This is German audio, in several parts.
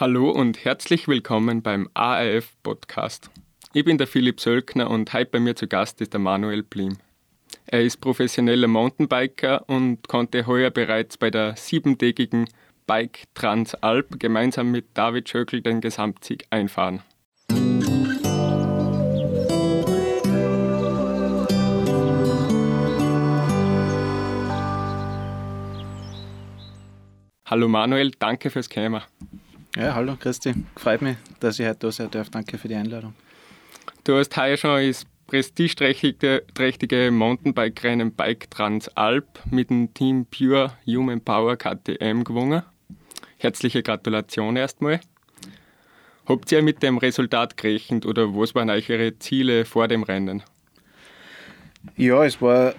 Hallo und herzlich willkommen beim ARF Podcast. Ich bin der Philipp Sölkner und heute bei mir zu Gast ist der Manuel Blim. Er ist professioneller Mountainbiker und konnte heuer bereits bei der siebentägigen Bike Transalp gemeinsam mit David Schöckl den Gesamtsieg einfahren. Hallo Manuel, danke fürs Kämmer. Ja, hallo Christi. Freut mich, dass ich heute da sein darf. Danke für die Einladung. Du hast heuer schon das prestigeträchtige Mountainbike-Rennen Bike Transalp mit dem Team Pure Human Power KTM gewonnen. Herzliche Gratulation erstmal. Habt ihr mit dem Resultat gerechnet oder was waren eure Ziele vor dem Rennen? Ja, es war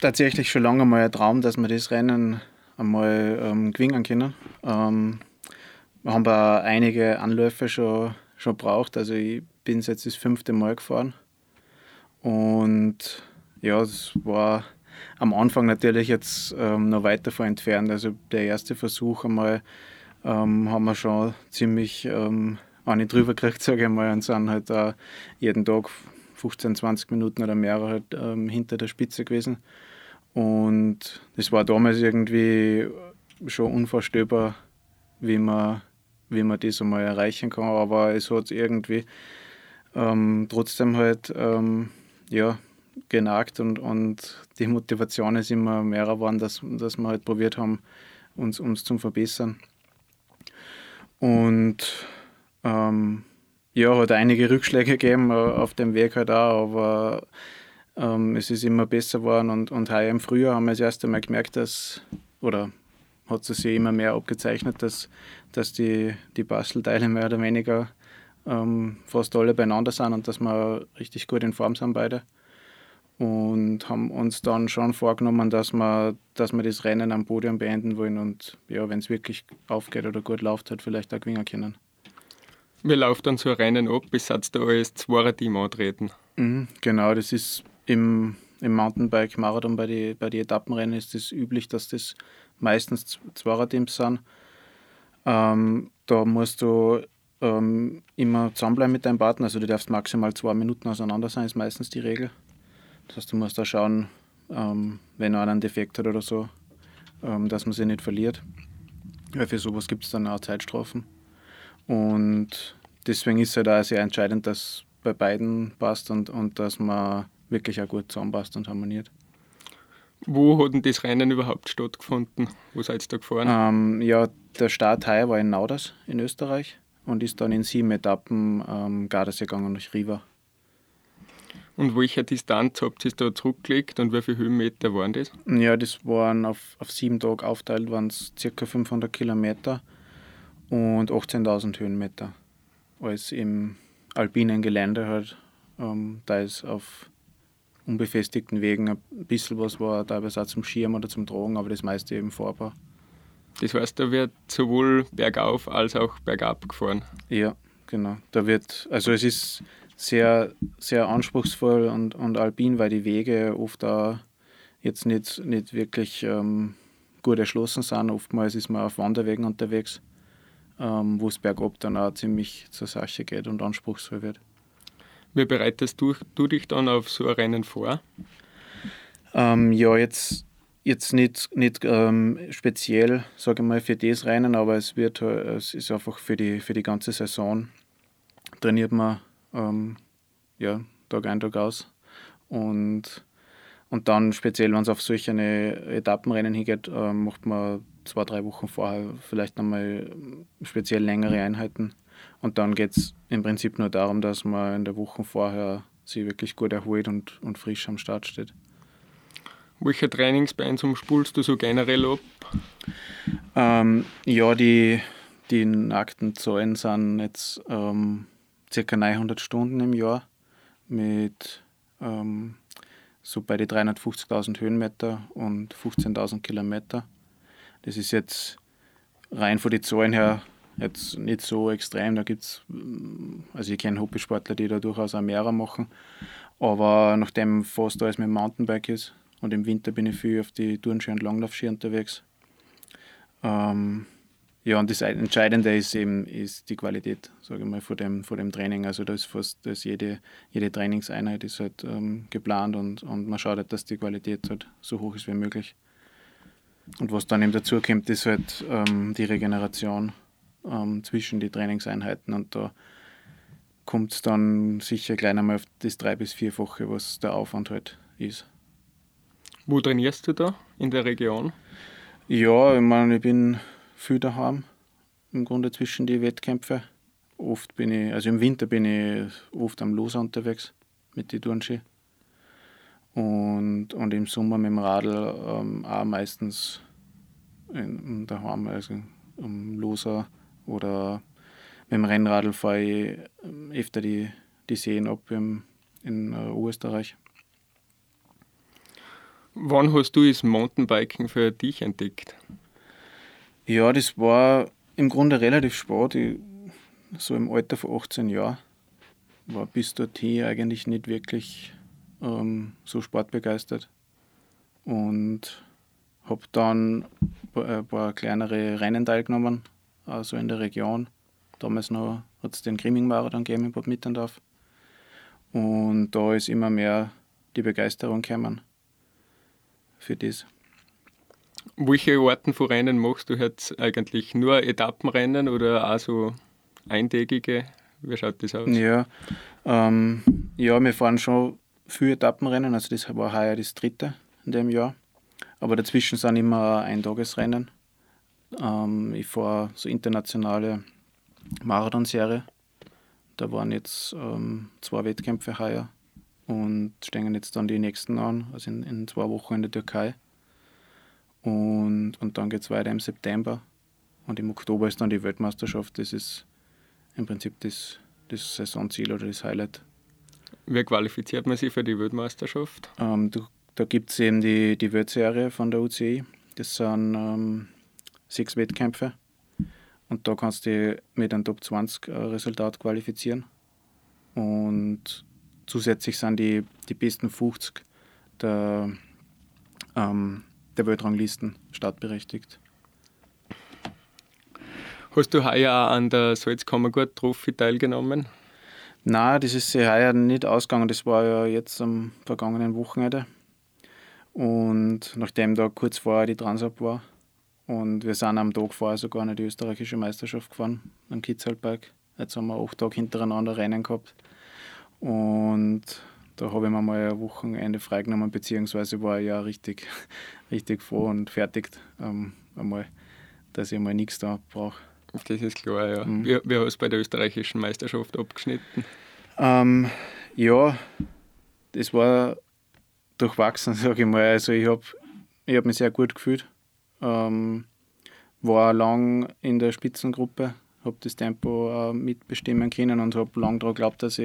tatsächlich schon lange mal ein Traum, dass wir das Rennen einmal ähm, gewinnen können. Ähm, haben auch einige Anläufe schon, schon braucht. Also ich bin jetzt das fünfte Mal gefahren. Und ja, es war am Anfang natürlich jetzt ähm, noch weit davon entfernt. Also der erste Versuch einmal ähm, haben wir schon ziemlich ähm, drüber gekriegt, sage ich mal, und sind halt auch jeden Tag 15, 20 Minuten oder mehr halt, ähm, hinter der Spitze gewesen. Und das war damals irgendwie schon unvorstellbar, wie man wie man das einmal erreichen kann. Aber es hat irgendwie ähm, trotzdem halt ähm, ja, genagt und, und die Motivation ist immer mehr geworden, dass, dass wir halt probiert haben, uns, uns zu verbessern. Und ähm, ja, hat einige Rückschläge gegeben äh, auf dem Weg halt auch, aber ähm, es ist immer besser geworden und, und heuer im Frühjahr haben wir das erste Mal gemerkt, dass, oder hat es sich immer mehr abgezeichnet, dass, dass die, die Bastelteile mehr oder weniger ähm, fast alle beieinander sind und dass wir richtig gut in Form sind beide. Und haben uns dann schon vorgenommen, dass wir, dass wir das Rennen am Podium beenden wollen und ja, wenn es wirklich aufgeht oder gut läuft, halt vielleicht auch gewinnen können. Wie läuft dann so ein Rennen ab, bis jetzt da als Zweier-Team antreten? Mhm, genau, das ist im, im Mountainbike-Marathon bei den bei die Etappenrennen ist es das üblich, dass das meistens Zweierteams sind. Ähm, da musst du ähm, immer zusammenbleiben mit deinem Partner. Also du darfst maximal zwei Minuten auseinander sein, ist meistens die Regel. Das heißt, du musst da schauen, ähm, wenn einer einen Defekt hat oder so, ähm, dass man sie nicht verliert. Weil für sowas gibt es dann auch Zeitstrafen. Und deswegen ist es halt auch sehr entscheidend, dass bei beiden passt und, und dass man wirklich auch gut zusammenpasst und harmoniert. Wo hat denn das Rennen überhaupt stattgefunden? Wo seid ihr da gefahren? Ähm, ja, der Start heuer war in Nauders in Österreich und ist dann in sieben Etappen ähm, Gardasee gegangen durch Riva. Und welche Distanz habt ihr da zurückgelegt und wie viele Höhenmeter waren das? Ja, das waren auf, auf sieben Tage aufteilt, waren es ca. 500 Kilometer und 18.000 Höhenmeter. Alles im alpinen Gelände halt. Ähm, da ist auf unbefestigten Wegen ein bisschen was war, teilweise auch zum Schirm oder zum Tragen, aber das meiste eben fahrbar. Das heißt, da wird sowohl bergauf als auch bergab gefahren. Ja, genau. Da wird, also es ist sehr, sehr anspruchsvoll und, und alpin, weil die Wege oft auch jetzt nicht, nicht wirklich ähm, gut erschlossen sind. Oftmals ist man auf Wanderwegen unterwegs, ähm, wo es bergab dann auch ziemlich zur Sache geht und anspruchsvoll wird. Wie bereitest du, du dich dann auf so ein Rennen vor? Ähm, ja, jetzt, jetzt nicht, nicht ähm, speziell, sage ich mal, für das Rennen, aber es wird es ist einfach für die, für die ganze Saison trainiert man ähm, ja, Tag ein, Tag aus. Und, und dann speziell, wenn es auf solche Etappenrennen hingeht, äh, macht man zwei, drei Wochen vorher vielleicht nochmal speziell längere Einheiten und dann geht es im Prinzip nur darum, dass man in der Woche vorher sich wirklich gut erholt und, und frisch am Start steht. Welche Trainingspensum spulst du so generell ab? Ähm, ja, die, die nackten Zahlen sind jetzt ähm, ca. 900 Stunden im Jahr mit ähm, so bei die 350.000 Höhenmeter und 15.000 Kilometer. Das ist jetzt rein von den Zahlen her jetzt nicht so extrem. Da gibt es, also ich kenne Hobbysportler, die da durchaus auch mehrere machen. Aber nachdem fast alles mit dem Mountainbike ist und im Winter bin ich viel auf die Turnski und Langlaufski unterwegs, ähm, ja, und das Entscheidende ist eben ist die Qualität, sage ich mal, vor dem, vor dem Training. Also da ist fast dass jede, jede Trainingseinheit ist halt ähm, geplant und, und man schaut halt, dass die Qualität halt so hoch ist wie möglich. Und was dann eben dazu kommt, ist halt ähm, die Regeneration ähm, zwischen die Trainingseinheiten und da kommt es dann sicher gleich einmal auf das drei- bis vierfache, was der Aufwand halt ist. Wo trainierst du da in der Region? Ja, ich meine, ich bin viel daheim, im Grunde zwischen die Wettkämpfe. Oft bin ich, also im Winter bin ich oft am Loser unterwegs mit den Turnski. Und, und im Sommer mit dem Radl ähm, auch meistens in, daheim, also am Loser oder mit dem Rennradl fahre ich ähm, öfter die, die Seen ab im, in Österreich. Wann hast du das Mountainbiken für dich entdeckt? Ja, das war im Grunde relativ spät. Ich, so im Alter von 18 Jahren war bis dorthin eigentlich nicht wirklich ähm, so sportbegeistert. Und habe dann ein paar kleinere Rennen teilgenommen, also in der Region. Damals noch hat es den Grimming-Marathon gegeben in Bad Mitterndorf. Und da ist immer mehr die Begeisterung gekommen für das. Welche Arten von Rennen machst du jetzt eigentlich? Nur Etappenrennen oder auch so eintägige? Wie schaut das aus? Ja, ähm, ja wir fahren schon viele Etappenrennen. Also das war heuer das dritte in dem Jahr. Aber dazwischen sind immer Eintagesrennen. Ähm, ich fahre so internationale Marathonserie. Da waren jetzt ähm, zwei Wettkämpfe heuer und stehen jetzt dann die nächsten an, also in, in zwei Wochen in der Türkei. Und, und dann geht es weiter im September. Und im Oktober ist dann die Weltmeisterschaft. Das ist im Prinzip das, das Saisonziel oder das Highlight. Wie qualifiziert man sich für die Weltmeisterschaft? Ähm, du, da gibt es eben die, die Weltserie von der UCI. Das sind ähm, sechs Wettkämpfe. Und da kannst du mit einem Top 20 äh, Resultat qualifizieren. Und zusätzlich sind die, die besten 50 der, ähm, der Weltranglisten startberechtigt. Hast du heuer auch an der Salzkammergut Trophy teilgenommen? Nein, das ist heuer nicht ausgegangen. Das war ja jetzt am vergangenen Wochenende. Und nachdem da kurz vorher die Transab war, und wir sind am Tag vorher sogar noch die österreichische Meisterschaft gefahren, am Kitzalberg. Jetzt haben wir acht Tage hintereinander Rennen gehabt. Und da habe ich mir mal ein Wochenende freigenommen, beziehungsweise war ich ja richtig, richtig froh und fertig, ähm, einmal, dass ich mal nichts da brauche. Das ist klar, ja. Mhm. Wie, wie hast du bei der österreichischen Meisterschaft abgeschnitten? Ähm, ja, das war durchwachsen, sage ich mal. Also ich habe ich hab mich sehr gut gefühlt. Ähm, war lang in der Spitzengruppe, habe das Tempo äh, mitbestimmen können und habe lang daran geglaubt, dass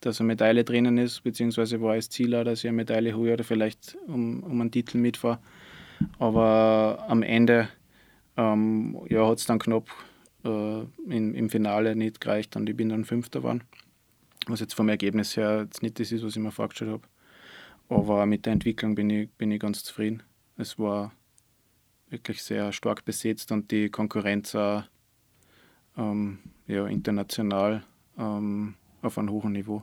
dass eine Medaille drinnen ist, beziehungsweise war es Ziel auch, dass ich eine Medaille hole oder vielleicht um, um einen Titel mitfahre. Aber am Ende ähm, ja, hat es dann knapp äh, in, im Finale nicht gereicht und ich bin dann Fünfter geworden. Was jetzt vom Ergebnis her jetzt nicht das ist, was ich mir vorgestellt habe. Aber mit der Entwicklung bin ich, bin ich ganz zufrieden. Es war wirklich sehr stark besetzt und die Konkurrenz auch ähm, ja, international ähm, auf einem hohen Niveau.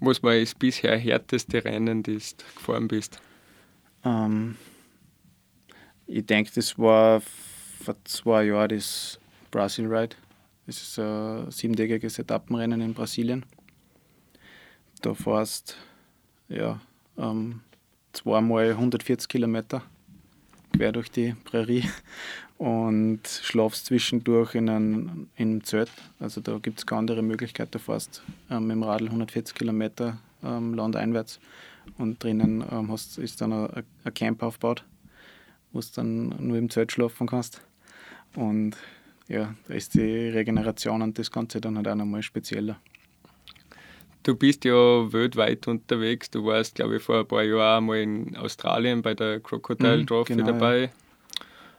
Was war das bisher härteste Rennen, das du gefahren bist? Ähm, ich denke, das war vor zwei Jahren das Brazil Ride. Das ist ein siebentägiges Etappenrennen in Brasilien. Da fährst ja, ähm, zweimal 140 Kilometer quer durch die Prärie und schlafst zwischendurch in einem, in Zelt. Also da gibt es keine andere Möglichkeit. Du fährst ähm, mit dem Radl 140 Kilometer ähm, landeinwärts und drinnen ähm, hast, ist dann ein, ein Camp aufgebaut, wo du dann nur im Zelt schlafen kannst. Und ja, da ist die Regeneration und das Ganze dann halt auch nochmal spezieller. Du bist ja weltweit unterwegs. Du warst, glaube ich, vor ein paar Jahren mal in Australien bei der Crocodile mhm, Trophy genau, dabei.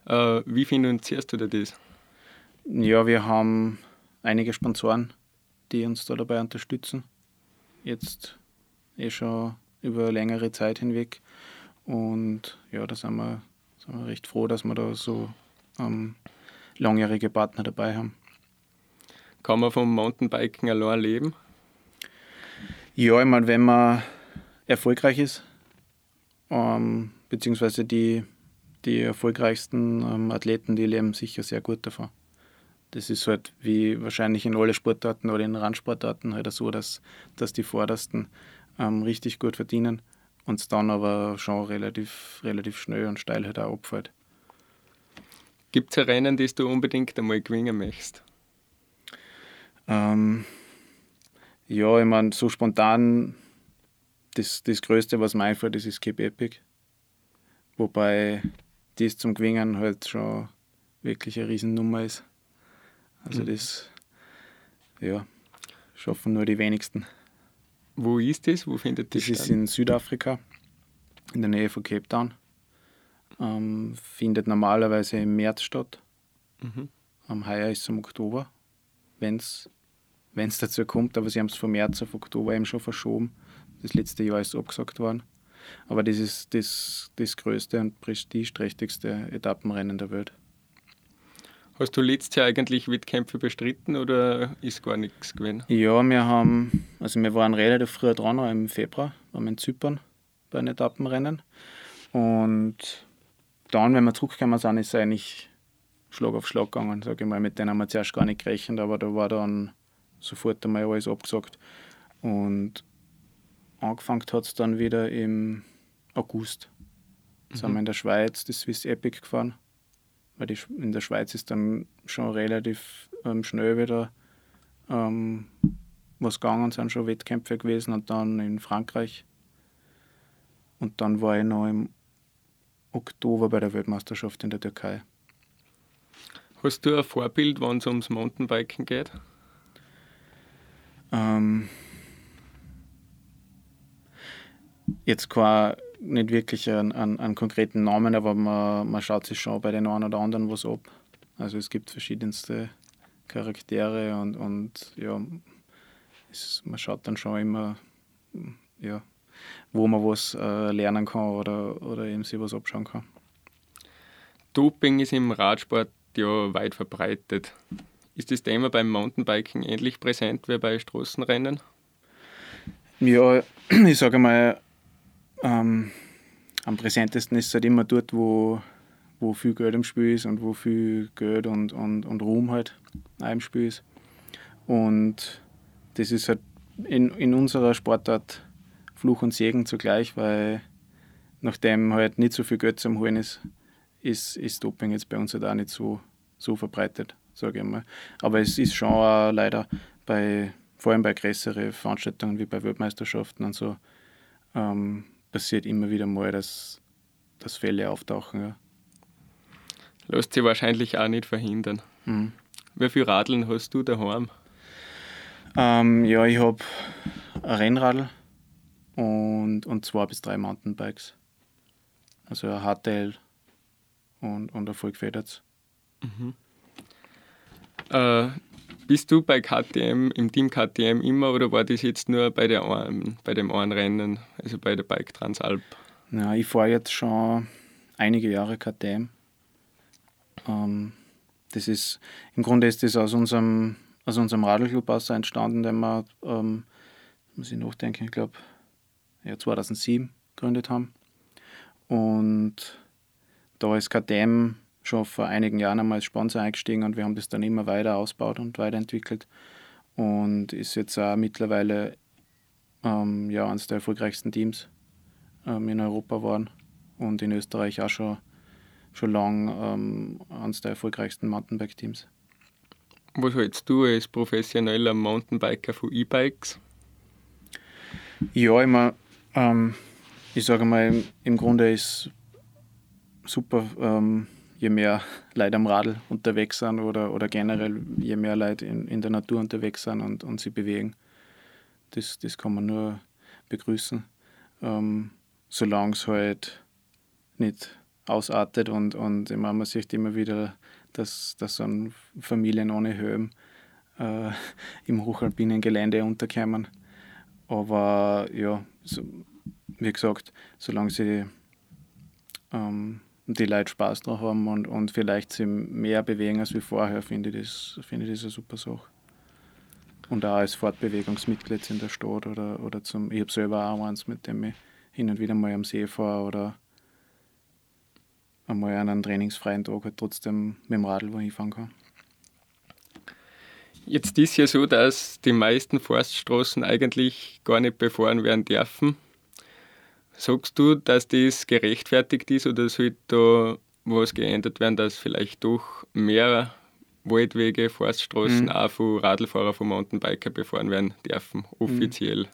Ja. Äh, wie finanzierst du dir das? Ja, wir haben einige Sponsoren, die uns da dabei unterstützen. Jetzt eh schon über längere Zeit hinweg. Und ja, da sind wir, sind wir recht froh, dass wir da so ähm, langjährige Partner dabei haben. Kann man vom Mountainbiken allein leben? Ja, ich meine, wenn man erfolgreich ist, ähm, beziehungsweise die, die erfolgreichsten ähm, Athleten, die leben sicher sehr gut davon. Das ist halt wie wahrscheinlich in alle Sportarten oder in Randsportarten halt so, dass, dass die Vordersten ähm, richtig gut verdienen und es dann aber schon relativ, relativ schnell und steil halt auch abfällt. Gibt es Rennen, das du unbedingt einmal gewinnen möchtest? Ähm, ja, ich meine, so spontan, das, das Größte, was mir einfällt, das ist Cape Epic. Wobei das zum Gewinnen halt schon wirklich eine Riesennummer ist. Also mhm. das, ja, schaffen nur die wenigsten. Wo ist das? Wo findet das, das ist in Südafrika, in der Nähe von Cape Town. Ähm, findet normalerweise im März statt. Mhm. Am Heuer ist es im Oktober, wenn es dazu kommt. Aber sie haben es von März auf Oktober eben schon verschoben. Das letzte Jahr ist abgesagt worden. Aber das ist das, das größte und prestigeträchtigste Etappenrennen der Welt. Hast du letztes Jahr eigentlich Wettkämpfe bestritten oder ist gar nichts gewesen? Ja, wir haben, also wir waren relativ früh dran, im Februar, waren wir in Zypern bei einem Etappenrennen. Und dann, wenn wir zurückgekommen sind, ist es eigentlich Schlag auf Schlag gegangen, sage ich mal. Mit denen haben wir zuerst gar nicht gerechnet, aber da war dann sofort einmal alles abgesagt. Und angefangen hat es dann wieder im August. Mhm. sind wir in der Schweiz das Swiss Epic gefahren weil die, in der Schweiz ist dann schon relativ ähm, schnell wieder ähm, was gegangen, sind schon Wettkämpfe gewesen und dann in Frankreich. Und dann war ich noch im Oktober bei der Weltmeisterschaft in der Türkei. Hast du ein Vorbild, wenn es ums Mountainbiken geht? Ähm, jetzt kein nicht wirklich einen, einen, einen konkreten Namen, aber man, man schaut sich schon bei den einen oder anderen was ab. Also es gibt verschiedenste Charaktere und, und ja, es, man schaut dann schon immer, ja, wo man was äh, lernen kann oder, oder eben sich was abschauen kann. Doping ist im Radsport ja weit verbreitet. Ist das Thema beim Mountainbiking ähnlich präsent wie bei Straßenrennen? Ja, ich sage mal, ähm, am präsentesten ist es halt immer dort, wo, wo viel Geld im Spiel ist und wo viel Geld und, und, und Ruhm halt auch im Spiel ist. Und das ist halt in, in unserer Sportart Fluch und Segen zugleich, weil nachdem halt nicht so viel Geld zum Holen ist, ist, ist Doping jetzt bei uns halt auch nicht so, so verbreitet, sage ich mal. Aber es ist schon auch leider bei, vor allem bei größeren Veranstaltungen wie bei Weltmeisterschaften und so, ähm, passiert immer wieder mal, dass, dass Fälle auftauchen. Ja. Lässt sich wahrscheinlich auch nicht verhindern. Mhm. Wie viele Radeln hast du daheim? Ähm, ja, ich habe ein Rennradl und, und zwei bis drei Mountainbikes. Also ein Hardtail und, und ein Vollgefedertes. Mhm. Äh, bist du bei KTM, im Team KTM immer oder war das jetzt nur bei, der bei dem einen Rennen, also bei der Bike Transalp? Ja, ich fahre jetzt schon einige Jahre KTM. Ähm, das ist, Im Grunde ist das aus unserem, aus unserem Radlclub entstanden, den wir, ähm, muss ich nachdenken, ich glaube, ja, 2007 gegründet haben. Und da ist KTM schon vor einigen Jahren einmal als Sponsor eingestiegen und wir haben das dann immer weiter ausgebaut und weiterentwickelt und ist jetzt auch mittlerweile ähm, ja, eines der erfolgreichsten Teams ähm, in Europa geworden und in Österreich auch schon, schon lang ähm, eines der erfolgreichsten Mountainbike-Teams. Was hältst du als professioneller Mountainbiker von E-Bikes? Ja, immer, ähm, ich sage mal, im Grunde ist super ähm, je mehr Leute am Radl unterwegs sind oder, oder generell je mehr Leute in, in der Natur unterwegs sind und, und sie bewegen. Das, das kann man nur begrüßen, ähm, solange es halt nicht ausartet und, und ich meine, man sieht immer wieder, dass, dass so Familien ohne Höhen äh, im hochalpinen Gelände unterkommen. Aber ja, so, wie gesagt, solange sie ähm, die Leute Spaß drauf haben und, und vielleicht sie mehr bewegen als wie vorher, finde ich das, finde ich das eine super Sache. Und auch als Fortbewegungsmitglied in der Stadt oder, oder zum, ich habe selber auch eins, mit dem ich hin und wieder mal am See fahre oder einmal an einem trainingsfreien Tag halt trotzdem mit dem Radl wo hinfahren kann. Jetzt ist ja so, dass die meisten Forststraßen eigentlich gar nicht befahren werden dürfen. Sagst du, dass das gerechtfertigt ist oder sollte da was geändert werden, dass vielleicht doch mehr Waldwege, Forststraßen mhm. auch von Radlfahrer, von Mountainbiker befahren werden dürfen, offiziell?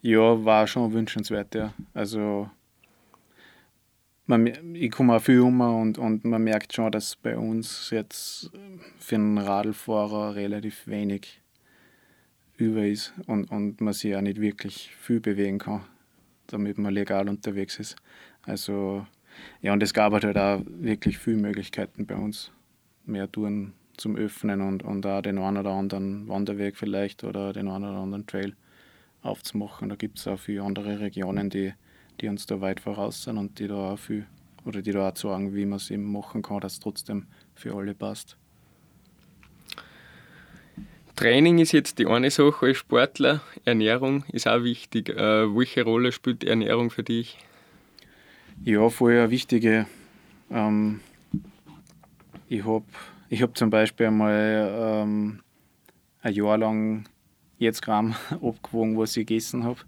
Ja, war schon wünschenswert, ja. Also man, ich komme auch viel um und, und man merkt schon, dass bei uns jetzt für einen Radlfahrer relativ wenig über ist und, und man sich auch nicht wirklich viel bewegen kann, damit man legal unterwegs ist. Also ja, und es gab halt auch wirklich viele Möglichkeiten bei uns, mehr Touren zum Öffnen und, und auch den einen oder anderen Wanderweg vielleicht oder den einen oder anderen Trail aufzumachen. Da gibt es auch viele andere Regionen, die die uns da weit voraus sind und die da auch viel oder die da auch sagen, wie man es eben machen kann, dass es trotzdem für alle passt. Training ist jetzt die eine Sache als Sportler, Ernährung ist auch wichtig. Äh, welche Rolle spielt die Ernährung für dich? Ja, voll eine wichtige. Ähm, ich habe ich hab zum Beispiel einmal ähm, ein Jahr lang jetzt Gramm abgewogen, was ich gegessen habe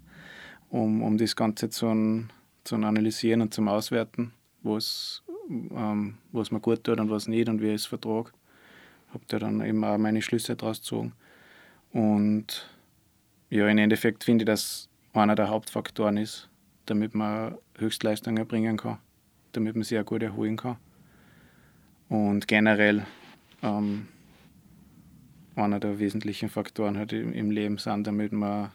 um, um das Ganze zu, zu analysieren und zum Auswerten, was, ähm, was mir gut tut und was nicht und wie ich es vertrage. Habe da dann eben auch meine Schlüsse daraus gezogen. Und ja, im Endeffekt finde ich, dass einer der Hauptfaktoren ist, damit man Höchstleistungen erbringen kann, damit man sich auch gut erholen kann. Und generell ähm, einer der wesentlichen Faktoren halt im Leben sind, damit man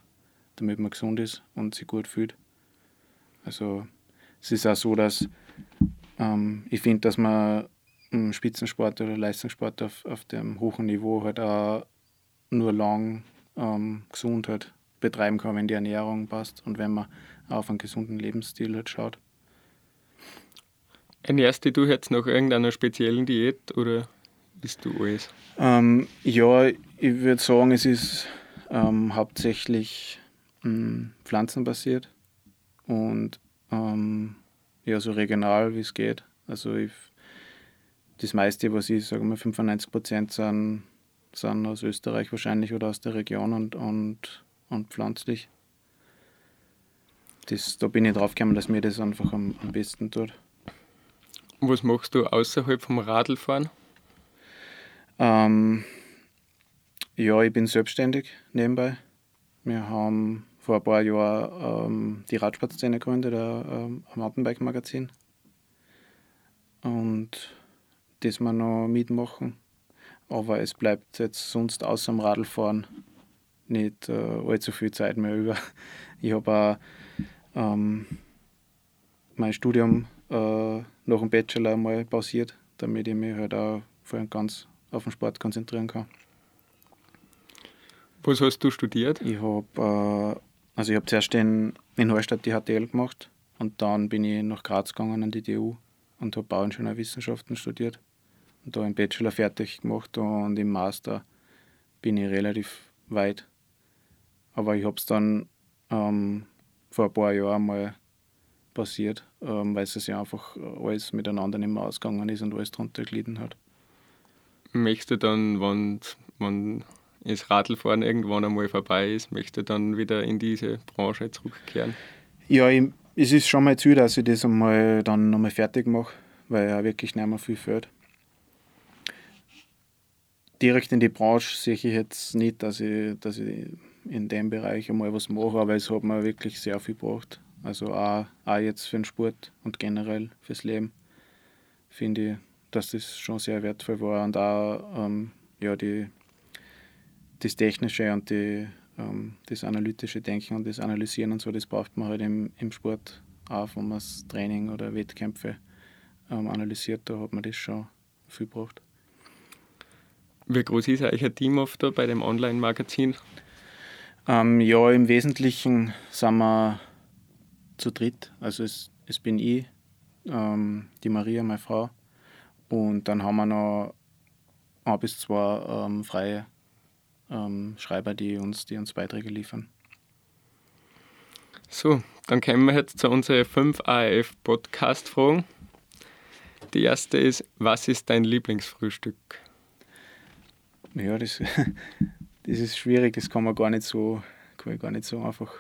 damit man gesund ist und sich gut fühlt. Also es ist auch so, dass ähm, ich finde, dass man Spitzensport oder Leistungssport auf, auf dem hohen Niveau halt auch nur lang ähm, gesund halt betreiben kann, wenn die Ernährung passt und wenn man auf einen gesunden Lebensstil halt schaut. Ernährst du jetzt nach irgendeiner speziellen Diät oder bist du alles? Ähm, ja, ich würde sagen, es ist ähm, hauptsächlich mh, pflanzenbasiert und ähm, ja, so regional wie es geht. Also ich, das meiste, was ich sage mal, 95 Prozent sind, sind aus Österreich wahrscheinlich oder aus der Region und, und, und pflanzlich. Das, da bin ich drauf gekommen, dass mir das einfach am, am besten tut. Was machst du außerhalb vom Radlfahren? Ähm, ja, ich bin selbstständig nebenbei. Wir haben vor ein paar Jahren ähm, die Radsportszene gegründet, ein, ein Mountainbike-Magazin. Und das wir noch mitmachen. Aber es bleibt jetzt sonst außer dem Radlfahren nicht äh, allzu viel Zeit mehr über. Ich habe auch ähm, mein Studium äh, nach dem Bachelor mal pausiert, damit ich mich halt auch voll und ganz auf den Sport konzentrieren kann. Was hast du studiert? Ich habe äh, also ich habe zuerst in, in Hallstatt die HTL gemacht und dann bin ich nach Graz gegangen an die TU und habe Bauingenieurwissenschaften studiert und da im Bachelor fertig gemacht und im Master bin ich relativ weit. Aber ich habe es dann ähm, vor ein paar Jahren mal passiert, ähm, weil es ja einfach alles miteinander nicht mehr ausgegangen ist und alles drunter gelitten hat. Möchtest du dann, wenn, wenn das Radlfahren irgendwann einmal vorbei ist, möchte dann wieder in diese Branche zurückkehren? Ja, ich, es ist schon mal zu, dass ich das einmal dann nochmal fertig mache, weil ja wirklich nicht mehr viel fehlt. Direkt in die Branche sehe ich jetzt nicht, dass ich, dass ich in dem Bereich einmal was mache, aber es hat mir wirklich sehr viel gebracht. Also auch, auch jetzt für den Sport und generell fürs Leben finde ich, dass das schon sehr wertvoll war und auch ähm, ja, die das Technische und die, ähm, das analytische Denken und das Analysieren und so, das braucht man halt im, im Sport auch, wenn man das Training oder Wettkämpfe ähm, analysiert, da hat man das schon viel gebraucht. Wie groß ist eigentlich ein Team oft da bei dem Online-Magazin? Ähm, ja, im Wesentlichen sind wir zu dritt. Also es, es bin ich, ähm, die Maria, meine Frau. Und dann haben wir noch ein bis zwei ähm, freie ähm, Schreiber, die uns, die uns Beiträge liefern. So, dann kommen wir jetzt zu unseren fünf ARF-Podcast-Fragen. Die erste ist, was ist dein Lieblingsfrühstück? Ja, das, das ist schwierig, das kann man gar nicht so, kann ich gar nicht so einfach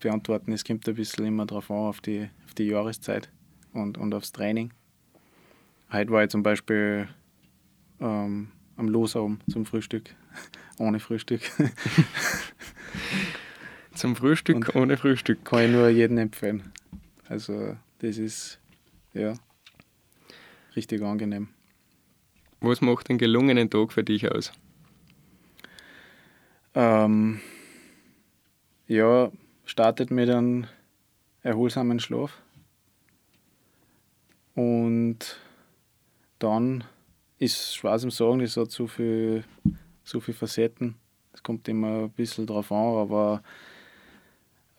beantworten. Es kommt ein bisschen immer darauf an, auf die, auf die Jahreszeit und, und aufs Training. Heute war ich zum Beispiel ähm, am Losabend zum Frühstück, ohne Frühstück. zum Frühstück und ohne Frühstück? Kann ich nur jedem empfehlen. Also das ist ja richtig angenehm. Was macht einen gelungenen Tag für dich aus? Ähm, ja, startet mit einem erholsamen Schlaf. Und dann ist schwer zum Sagen, das hat so viel, so viele Facetten. Es kommt immer ein bisschen drauf an, aber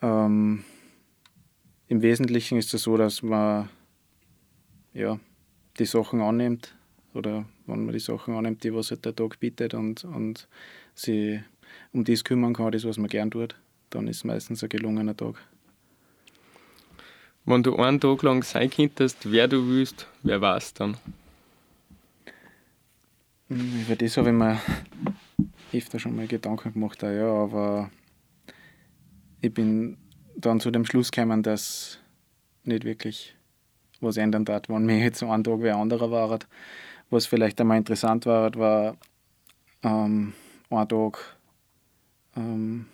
ähm, im Wesentlichen ist es so, dass man ja, die Sachen annimmt oder wenn man die Sachen annimmt, die was halt der Tag bietet und, und sie um das kümmern kann, das was man gern tut, dann ist es meistens ein gelungener Tag. Wenn du einen Tag lang sein könntest, wer du willst, wer war es dann? Hm, über das habe ich mir öfter schon mal Gedanken gemacht, ja, aber ich bin dann zu dem Schluss gekommen, dass nicht wirklich was ändern darf, wenn mir jetzt einen Tag wie ein anderer war. Was vielleicht einmal interessant war, war ähm, ein Tag ähm,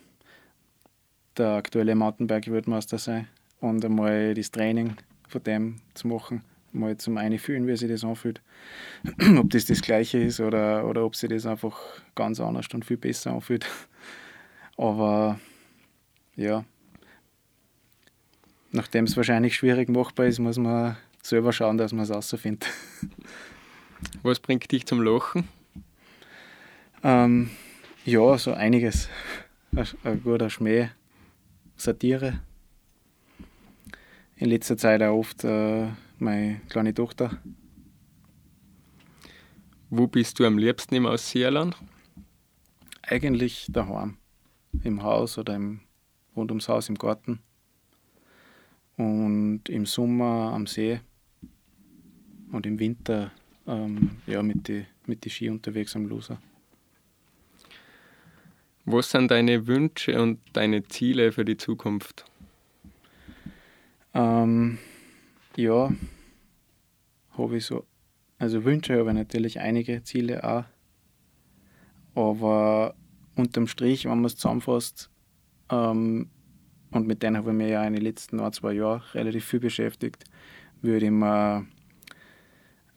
der aktuelle Mountainbike-Weltmeister sein und einmal das Training von dem zu machen, mal zum einen fühlen, wie sich das anfühlt. ob das das Gleiche ist oder, oder ob sich das einfach ganz anders und viel besser anfühlt. Aber ja, nachdem es wahrscheinlich schwierig machbar ist, muss man selber schauen, dass man es rausfindet. Was bringt dich zum Lachen? Ähm, ja, so einiges. Ein, ein guter Schmäh, Satire. In letzter Zeit auch oft äh, meine kleine Tochter. Wo bist du am liebsten im Aussieerland? Eigentlich daheim. Im Haus oder im rund ums Haus im Garten. Und im Sommer am See. Und im Winter ähm, ja, mit den mit die Ski unterwegs am Loser. Was sind deine Wünsche und deine Ziele für die Zukunft? Ähm, ja, habe ich so. Also Wünsche habe ich natürlich einige, Ziele auch. Aber unterm Strich, wenn man es zusammenfasst, ähm, und mit denen habe ich mich ja in den letzten ein, zwei Jahren relativ viel beschäftigt, würde ich mir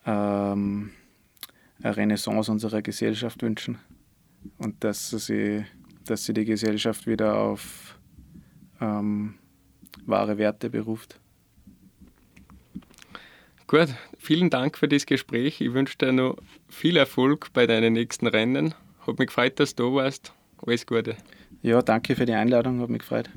ähm, eine Renaissance unserer Gesellschaft wünschen. Und dass sie, dass sie die Gesellschaft wieder auf ähm, wahre Werte beruft. Gut, vielen Dank für das Gespräch. Ich wünsche dir noch viel Erfolg bei deinen nächsten Rennen. Hat mich gefreut, dass du da warst. Alles Gute. Ja, danke für die Einladung, hat mich gefreut.